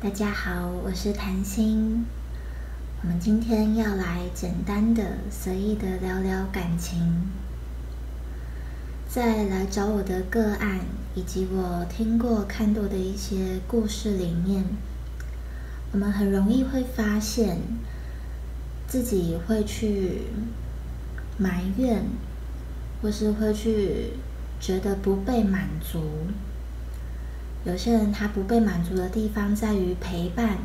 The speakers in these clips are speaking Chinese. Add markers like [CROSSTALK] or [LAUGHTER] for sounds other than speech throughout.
大家好，我是谭心。我们今天要来简单的、随意的聊聊感情。在来找我的个案以及我听过、看过的一些故事里面，我们很容易会发现自己会去埋怨，或是会去觉得不被满足。有些人他不被满足的地方在于陪伴，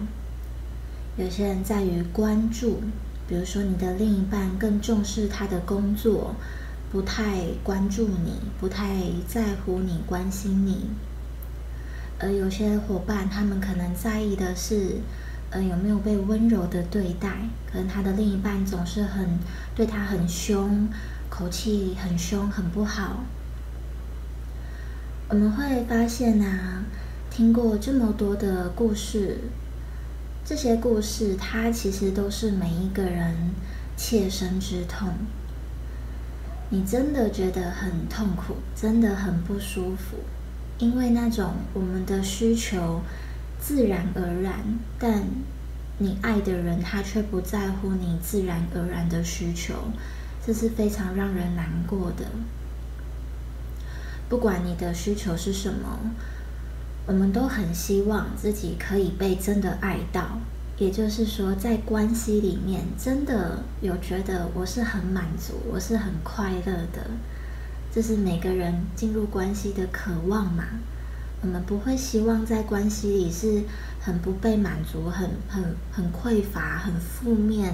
有些人在于关注。比如说，你的另一半更重视他的工作，不太关注你，不太在乎你，关心你。而有些伙伴，他们可能在意的是，呃，有没有被温柔的对待？可能他的另一半总是很对他很凶，口气很凶，很不好。我们会发现啊，听过这么多的故事，这些故事它其实都是每一个人切身之痛。你真的觉得很痛苦，真的很不舒服，因为那种我们的需求自然而然，但你爱的人他却不在乎你自然而然的需求，这是非常让人难过的。不管你的需求是什么，我们都很希望自己可以被真的爱到。也就是说，在关系里面，真的有觉得我是很满足，我是很快乐的。这是每个人进入关系的渴望嘛？我们不会希望在关系里是很不被满足、很很很匮乏、很负面、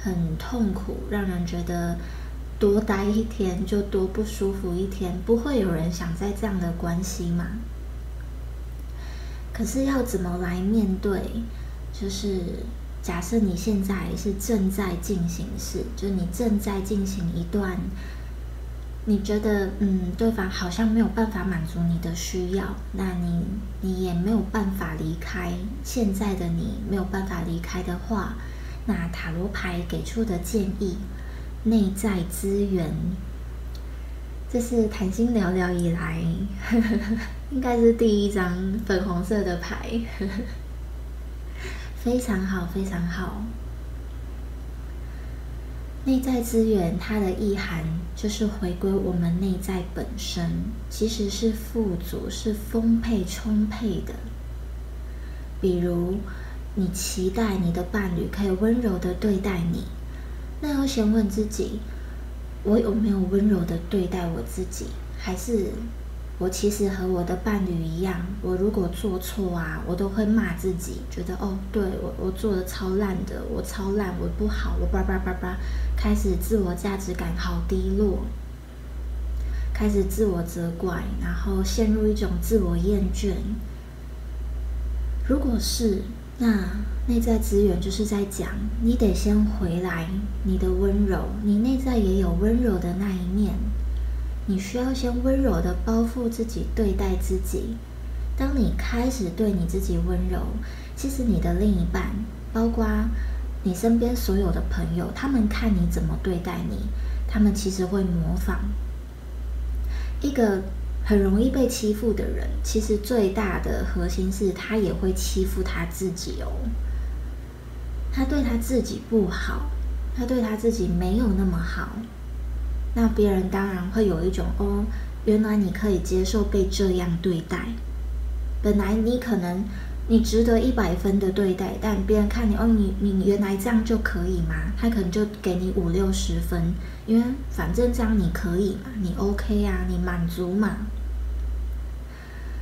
很痛苦，让人觉得。多待一天就多不舒服一天，不会有人想在这样的关系嘛？可是要怎么来面对？就是假设你现在是正在进行式，就你正在进行一段，你觉得嗯，对方好像没有办法满足你的需要，那你你也没有办法离开。现在的你没有办法离开的话，那塔罗牌给出的建议。内在资源，这是谈心聊聊以来，[LAUGHS] 应该是第一张粉红色的牌，[LAUGHS] 非常好，非常好。内在资源它的意涵就是回归我们内在本身，其实是富足、是丰沛、充沛的。比如，你期待你的伴侣可以温柔的对待你。那要先问自己，我有没有温柔的对待我自己？还是我其实和我的伴侣一样，我如果做错啊，我都会骂自己，觉得哦，对我我做的超烂的，我超烂，我不好，我叭叭叭叭，开始自我价值感好低落，开始自我责怪，然后陷入一种自我厌倦。如果是。那内在资源就是在讲，你得先回来，你的温柔，你内在也有温柔的那一面，你需要先温柔的包覆自己，对待自己。当你开始对你自己温柔，其实你的另一半，包括你身边所有的朋友，他们看你怎么对待你，他们其实会模仿一个。很容易被欺负的人，其实最大的核心是他也会欺负他自己哦。他对他自己不好，他对他自己没有那么好，那别人当然会有一种哦，原来你可以接受被这样对待。本来你可能你值得一百分的对待，但别人看你哦，你你原来这样就可以吗？他可能就给你五六十分，因为反正这样你可以嘛，你 OK 呀，你满足嘛。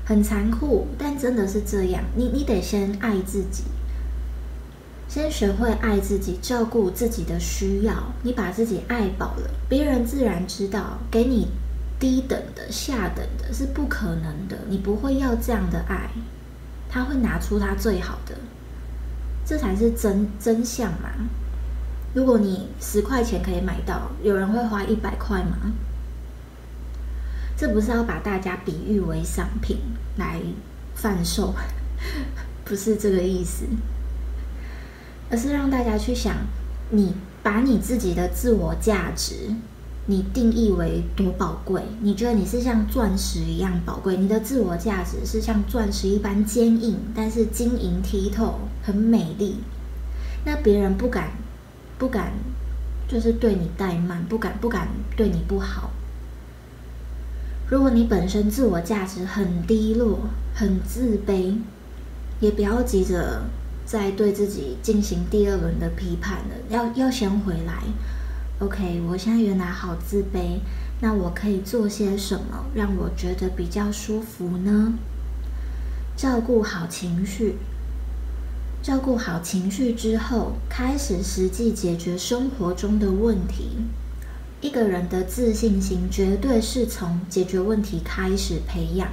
很残酷，但真的是这样。你你得先爱自己，先学会爱自己，照顾自己的需要。你把自己爱饱了，别人自然知道给你低等的、下等的是不可能的。你不会要这样的爱，他会拿出他最好的，这才是真真相嘛。如果你十块钱可以买到，有人会花一百块吗？这不是要把大家比喻为商品来贩售，[LAUGHS] 不是这个意思，而是让大家去想，你把你自己的自我价值你定义为多宝贵？你觉得你是像钻石一样宝贵？你的自我价值是像钻石一般坚硬，但是晶莹剔透，很美丽。那别人不敢，不敢，就是对你怠慢，不敢，不敢对你不好。如果你本身自我价值很低落、很自卑，也不要急着再对自己进行第二轮的批判了，要要先回来。OK，我现在原来好自卑，那我可以做些什么让我觉得比较舒服呢？照顾好情绪，照顾好情绪之后，开始实际解决生活中的问题。一个人的自信心绝对是从解决问题开始培养。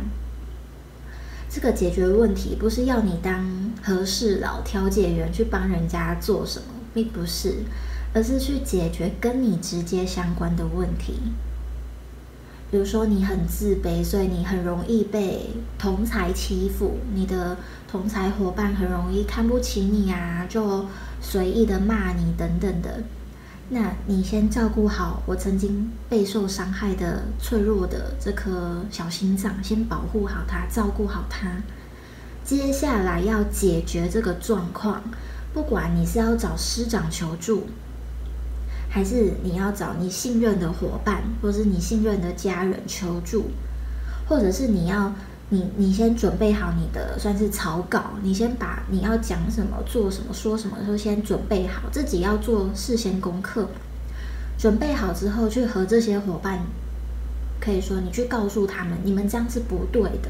这个解决问题不是要你当和事佬、调解员去帮人家做什么，并不是。而是去解决跟你直接相关的问题，比如说你很自卑，所以你很容易被同才欺负，你的同才伙伴很容易看不起你啊，就随意的骂你等等的。那你先照顾好我曾经备受伤害的脆弱的这颗小心脏，先保护好它，照顾好它。接下来要解决这个状况，不管你是要找师长求助。还是你要找你信任的伙伴，或是你信任的家人求助，或者是你要你你先准备好你的算是草稿，你先把你要讲什么、做什么、说什么时候先准备好，自己要做事先功课。准备好之后，去和这些伙伴，可以说你去告诉他们，你们这样是不对的。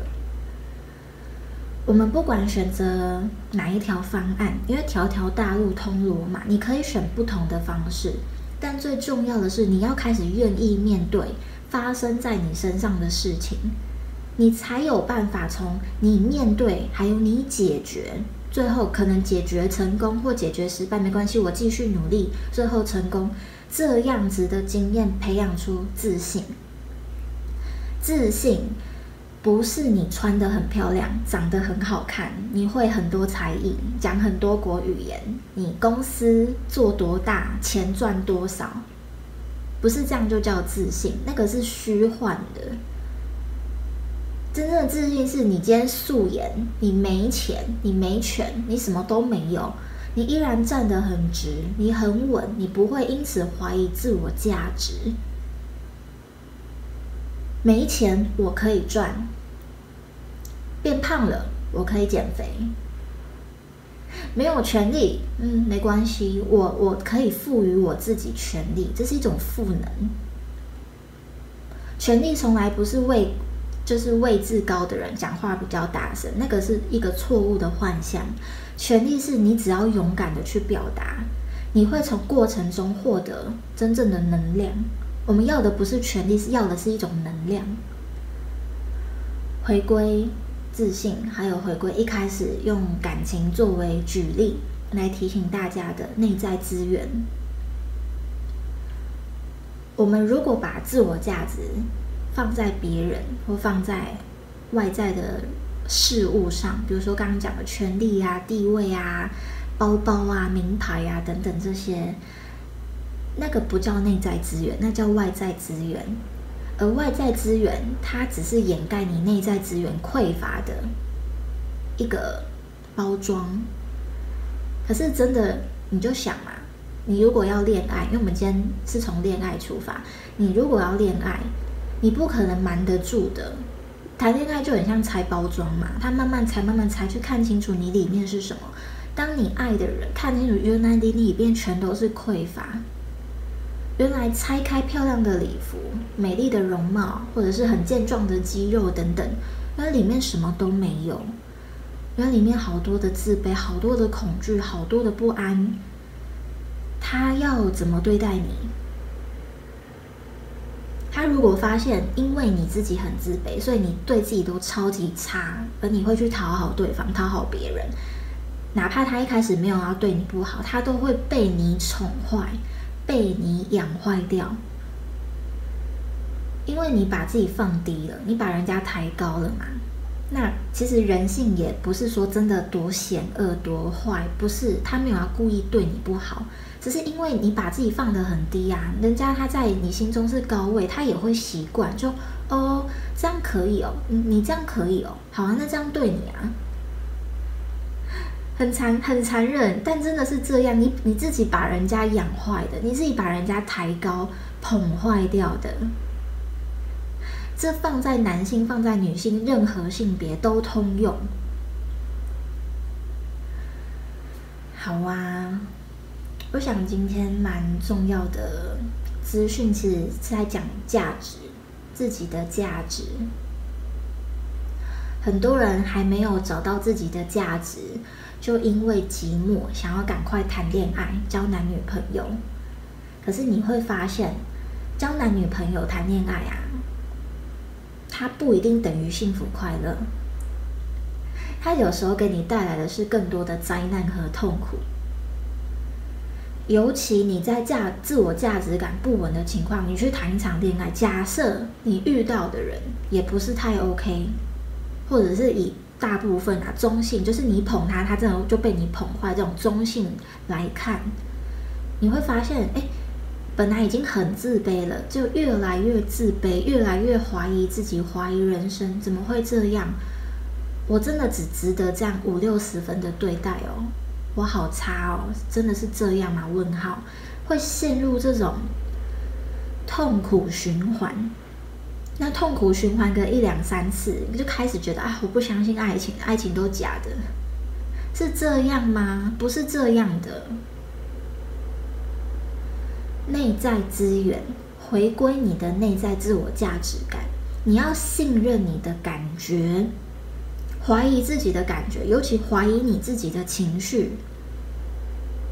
我们不管选择哪一条方案，因为条条大路通罗马，你可以选不同的方式。但最重要的是，你要开始愿意面对发生在你身上的事情，你才有办法从你面对，还有你解决，最后可能解决成功或解决失败没关系，我继续努力，最后成功，这样子的经验培养出自信，自信。不是你穿的很漂亮，长得很好看，你会很多才艺，讲很多国语言，你公司做多大，钱赚多少，不是这样就叫自信，那个是虚幻的。真正的自信是你今天素颜，你没钱，你没权，你什么都没有，你依然站得很直，你很稳，你不会因此怀疑自我价值。没钱我可以赚，变胖了我可以减肥，没有权利，嗯，没关系，我我可以赋予我自己权利，这是一种赋能。权利从来不是位就是位置高的人讲话比较大声，那个是一个错误的幻象。权利是你只要勇敢的去表达，你会从过程中获得真正的能量。我们要的不是权力，是要的是一种能量。回归自信，还有回归一开始用感情作为举例来提醒大家的内在资源。我们如果把自我价值放在别人或放在外在的事物上，比如说刚刚讲的权利啊、地位啊、包包啊、名牌啊等等这些。那个不叫内在资源，那叫外在资源。而外在资源，它只是掩盖你内在资源匮乏的一个包装。可是真的，你就想嘛，你如果要恋爱，因为我们今天是从恋爱出发，你如果要恋爱，你不可能瞒得住的。谈恋爱就很像拆包装嘛，他慢慢拆，慢慢拆，去看清楚你里面是什么。当你爱的人看清楚，原来你里面全都是匮乏。原来拆开漂亮的礼服、美丽的容貌，或者是很健壮的肌肉等等，原来里面什么都没有。原来里面好多的自卑、好多的恐惧、好多的不安。他要怎么对待你？他如果发现因为你自己很自卑，所以你对自己都超级差，而你会去讨好对方、讨好别人，哪怕他一开始没有要对你不好，他都会被你宠坏。被你养坏掉，因为你把自己放低了，你把人家抬高了嘛。那其实人性也不是说真的多险恶多坏，不是他没有要故意对你不好，只是因为你把自己放得很低啊，人家他在你心中是高位，他也会习惯，就哦这样可以哦，你你这样可以哦，好啊，那这样对你啊，很残很残忍，但真的是这样，你你自己把人家养坏的，你自己把人家抬高捧坏掉的。这放在男性，放在女性，任何性别都通用。好啊，我想今天蛮重要的资讯，其实是在讲价值，自己的价值。很多人还没有找到自己的价值，就因为寂寞，想要赶快谈恋爱，交男女朋友。可是你会发现，交男女朋友、谈恋爱啊。它不一定等于幸福快乐，它有时候给你带来的是更多的灾难和痛苦。尤其你在价自我价值感不稳的情况，你去谈一场恋爱，假设你遇到的人也不是太 OK，或者是以大部分啊中性，就是你捧他，他真的就被你捧坏，这种中性来看，你会发现，哎。本来已经很自卑了，就越来越自卑，越来越怀疑自己，怀疑人生，怎么会这样？我真的只值得这样五六十分的对待哦，我好差哦，真的是这样吗？问号，会陷入这种痛苦循环。那痛苦循环个一两三次，你就开始觉得啊，我不相信爱情，爱情都假的，是这样吗？不是这样的。内在资源，回归你的内在自我价值感。你要信任你的感觉，怀疑自己的感觉，尤其怀疑你自己的情绪。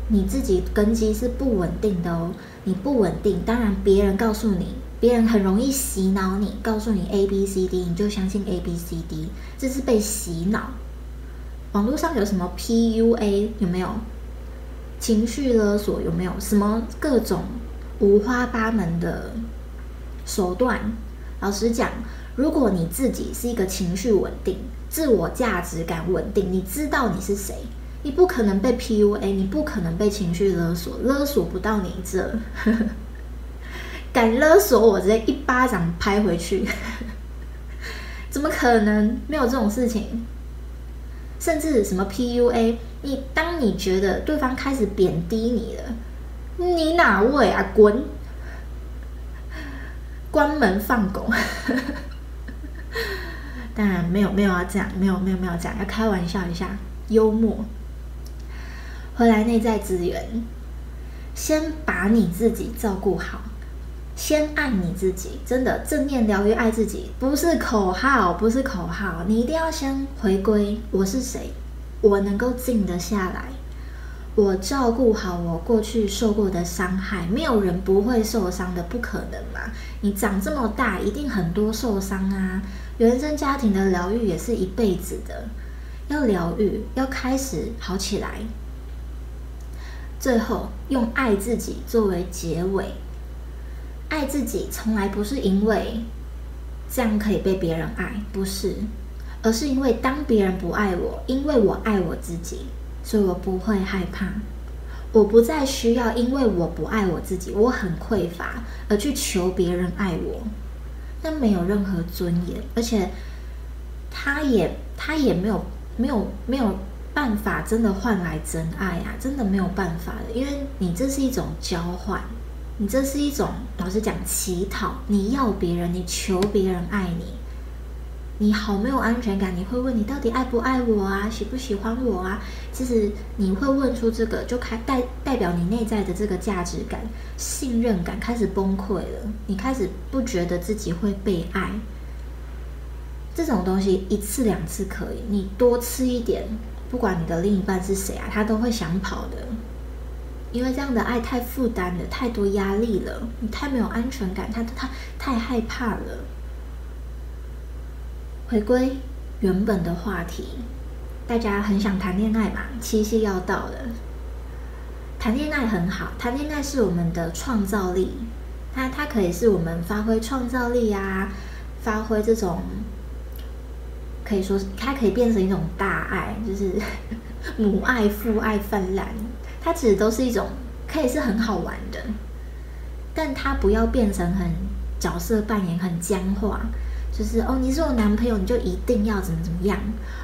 你自己根基是不稳定的哦，你不稳定，当然别人告诉你，别人很容易洗脑你，告诉你 A B C D，你就相信 A B C D，这是被洗脑。网络上有什么 P U A 有没有？情绪勒索有没有？什么各种？五花八门的手段。老实讲，如果你自己是一个情绪稳定、自我价值感稳定，你知道你是谁，你不可能被 PUA，你不可能被情绪勒索，勒索不到你这。敢勒索我，直接一巴掌拍回去。[LAUGHS] 怎么可能没有这种事情？甚至什么 PUA，你当你觉得对方开始贬低你了。你哪位啊？滚！关门放狗。[LAUGHS] 当然没有，没有要这样，没有，没有，没有这样，要开玩笑一下，幽默。回来内在资源，先把你自己照顾好，先爱你自己。真的，正念疗愈爱自己，不是口号，不是口号。你一定要先回归，我是谁？我能够静得下来。我照顾好我过去受过的伤害，没有人不会受伤的，不可能嘛？你长这么大，一定很多受伤啊！原生家庭的疗愈也是一辈子的，要疗愈，要开始好起来。最后用爱自己作为结尾，爱自己从来不是因为这样可以被别人爱，不是，而是因为当别人不爱我，因为我爱我自己。所以我不会害怕，我不再需要，因为我不爱我自己，我很匮乏，而去求别人爱我，那没有任何尊严，而且他也他也没有没有没有办法真的换来真爱啊，真的没有办法的，因为你这是一种交换，你这是一种老实讲乞讨，你要别人，你求别人爱你。你好，没有安全感，你会问你到底爱不爱我啊，喜不喜欢我啊？其实你会问出这个，就开代代表你内在的这个价值感、信任感开始崩溃了。你开始不觉得自己会被爱，这种东西一次两次可以，你多吃一点，不管你的另一半是谁啊，他都会想跑的，因为这样的爱太负担了，太多压力了，你太没有安全感，他他太害怕了。回归原本的话题，大家很想谈恋爱嘛？七夕要到了，谈恋爱很好，谈恋爱是我们的创造力，它它可以是我们发挥创造力啊，发挥这种可以说它可以变成一种大爱，就是 [LAUGHS] 母爱、父爱泛滥。它其实都是一种可以是很好玩的，但它不要变成很角色扮演、很僵化。就是哦，你是我男朋友，你就一定要怎么怎么样。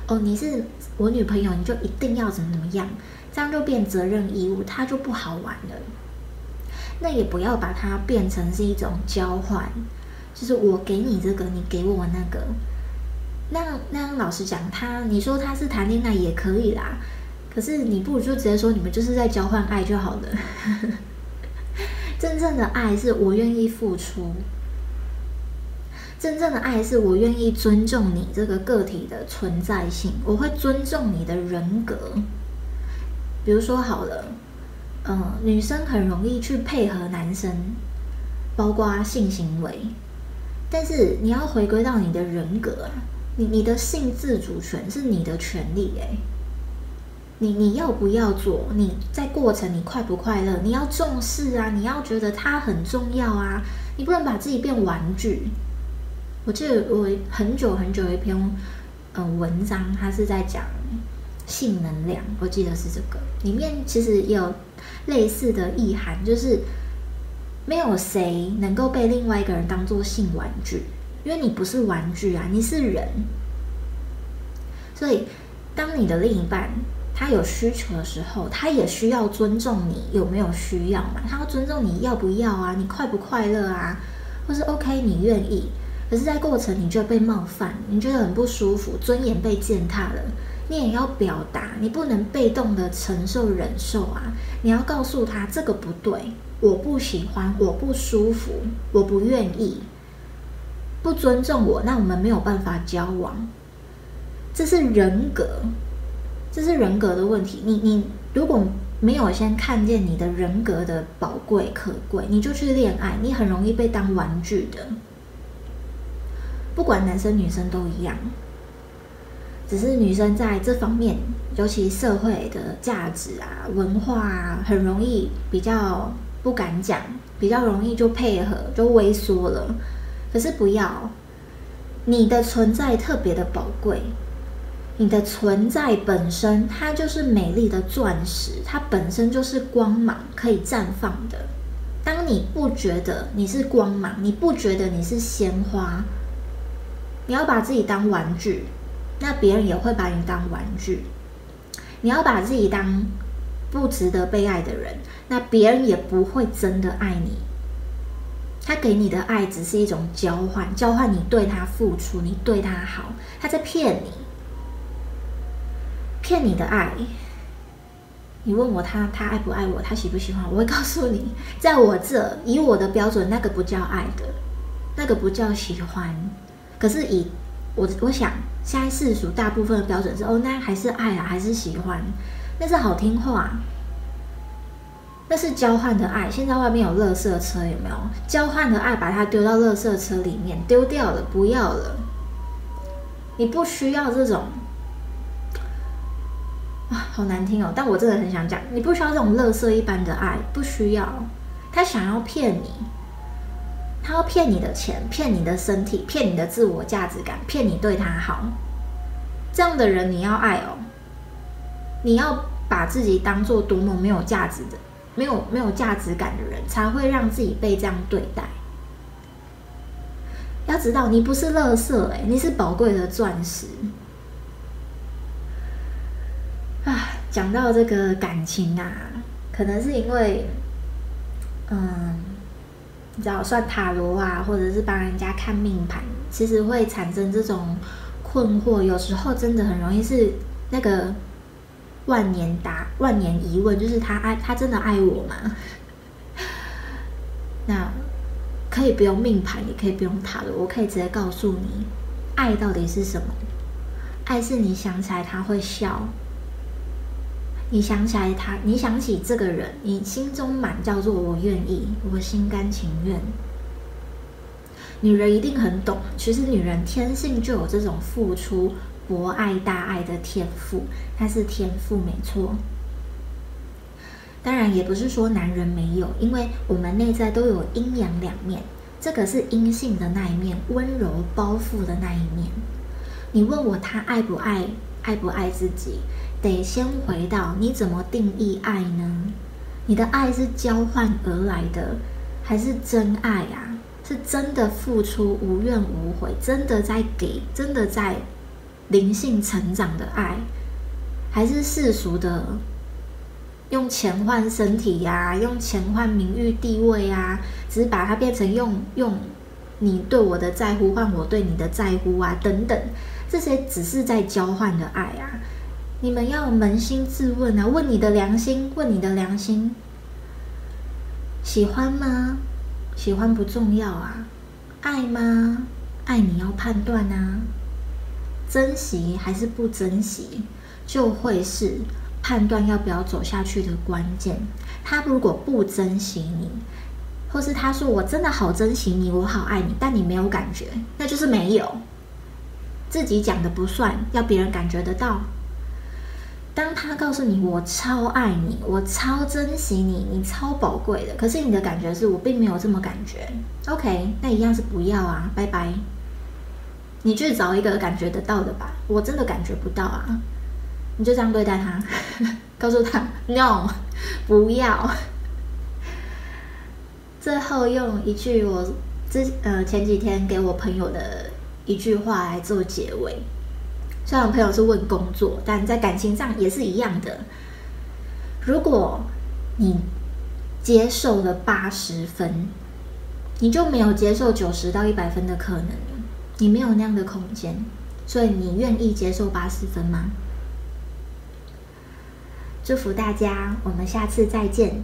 哦，你是我女朋友，你就一定要怎么怎么样。这样就变责任义务，它就不好玩了。那也不要把它变成是一种交换，就是我给你这个，你给我那个。那那老实讲，他你说他是谈恋爱也可以啦，可是你不如就直接说你们就是在交换爱就好了。[LAUGHS] 真正的爱是我愿意付出，真正的爱是我愿意尊重你这个个体的存在性，我会尊重你的人格。比如说好了，嗯，女生很容易去配合男生，包括性行为，但是你要回归到你的人格，你你的性自主权是你的权利诶，你你要不要做？你在过程你快不快乐？你要重视啊，你要觉得它很重要啊，你不能把自己变玩具。我记得我很久很久一篇嗯文章，它是在讲。性能量，我记得是这个，里面其实也有类似的意涵，就是没有谁能够被另外一个人当做性玩具，因为你不是玩具啊，你是人。所以，当你的另一半他有需求的时候，他也需要尊重你有没有需要嘛？他要尊重你要不要啊？你快不快乐啊？或是 OK 你愿意，可是，在过程你就被冒犯，你觉得很不舒服，尊严被践踏了。你也要表达，你不能被动的承受忍受啊！你要告诉他这个不对，我不喜欢，我不舒服，我不愿意，不尊重我，那我们没有办法交往。这是人格，这是人格的问题。你你如果没有先看见你的人格的宝贵可贵，你就去恋爱，你很容易被当玩具的。不管男生女生都一样。只是女生在这方面，尤其社会的价值啊、文化啊，很容易比较不敢讲，比较容易就配合就萎缩了。可是不要，你的存在特别的宝贵，你的存在本身它就是美丽的钻石，它本身就是光芒可以绽放的。当你不觉得你是光芒，你不觉得你是鲜花，你要把自己当玩具。那别人也会把你当玩具，你要把自己当不值得被爱的人，那别人也不会真的爱你。他给你的爱只是一种交换，交换你对他付出，你对他好，他在骗你，骗你的爱。你问我他他爱不爱我，他喜不喜欢我？会告诉你，在我这以我的标准，那个不叫爱的，那个不叫喜欢。可是以我我想。现在世俗大部分的标准是哦，那还是爱啊，还是喜欢，那是好听话，那是交换的爱。现在外面有垃圾车，有没有交换的爱？把它丢到垃圾车里面，丢掉了，不要了。你不需要这种，好难听哦。但我真的很想讲，你不需要这种垃圾一般的爱，不需要。他想要骗你。他要骗你的钱，骗你的身体，骗你的自我价值感，骗你对他好。这样的人你要爱哦，你要把自己当做多么没有价值的、没有没有价值感的人，才会让自己被这样对待。要知道，你不是垃圾哎，你是宝贵的钻石。啊，讲到这个感情啊，可能是因为，嗯。你知道算塔罗啊，或者是帮人家看命盘，其实会产生这种困惑。有时候真的很容易是那个万年答万年疑问，就是他爱他真的爱我吗？[LAUGHS] 那可以不用命盘，也可以不用塔罗，我可以直接告诉你，爱到底是什么？爱是你想起来他会笑。你想起来他，你想起这个人，你心中满叫做我愿意，我心甘情愿。女人一定很懂，其实女人天性就有这种付出、博爱、大爱的天赋，它是天赋没错。当然也不是说男人没有，因为我们内在都有阴阳两面，这个是阴性的那一面，温柔包覆的那一面。你问我他爱不爱，爱不爱自己，得先回到你怎么定义爱呢？你的爱是交换而来的，还是真爱啊？是真的付出无怨无悔，真的在给，真的在灵性成长的爱，还是世俗的用钱换身体呀，用钱换名誉地位啊？只是把它变成用用你对我的在乎换我对你的在乎啊，等等，这些只是在交换的爱啊！你们要扪心自问啊，问你的良心，问你的良心，喜欢吗？喜欢不重要啊，爱吗？爱你要判断啊，珍惜还是不珍惜，就会是判断要不要走下去的关键。他如果不珍惜你，或是他说我真的好珍惜你，我好爱你，但你没有感觉，那就是没有。自己讲的不算，要别人感觉得到。当他告诉你我超爱你，我超珍惜你，你超宝贵的，可是你的感觉是我并没有这么感觉。OK，那一样是不要啊，拜拜。你去找一个感觉得到的吧，我真的感觉不到啊。你就这样对待他，[LAUGHS] 告诉他 No，不要。最后用一句我之呃前几天给我朋友的一句话来做结尾。虽然朋友是问工作，但在感情上也是一样的。如果你接受了八十分，你就没有接受九十到一百分的可能你没有那样的空间，所以你愿意接受八十分吗？祝福大家，我们下次再见。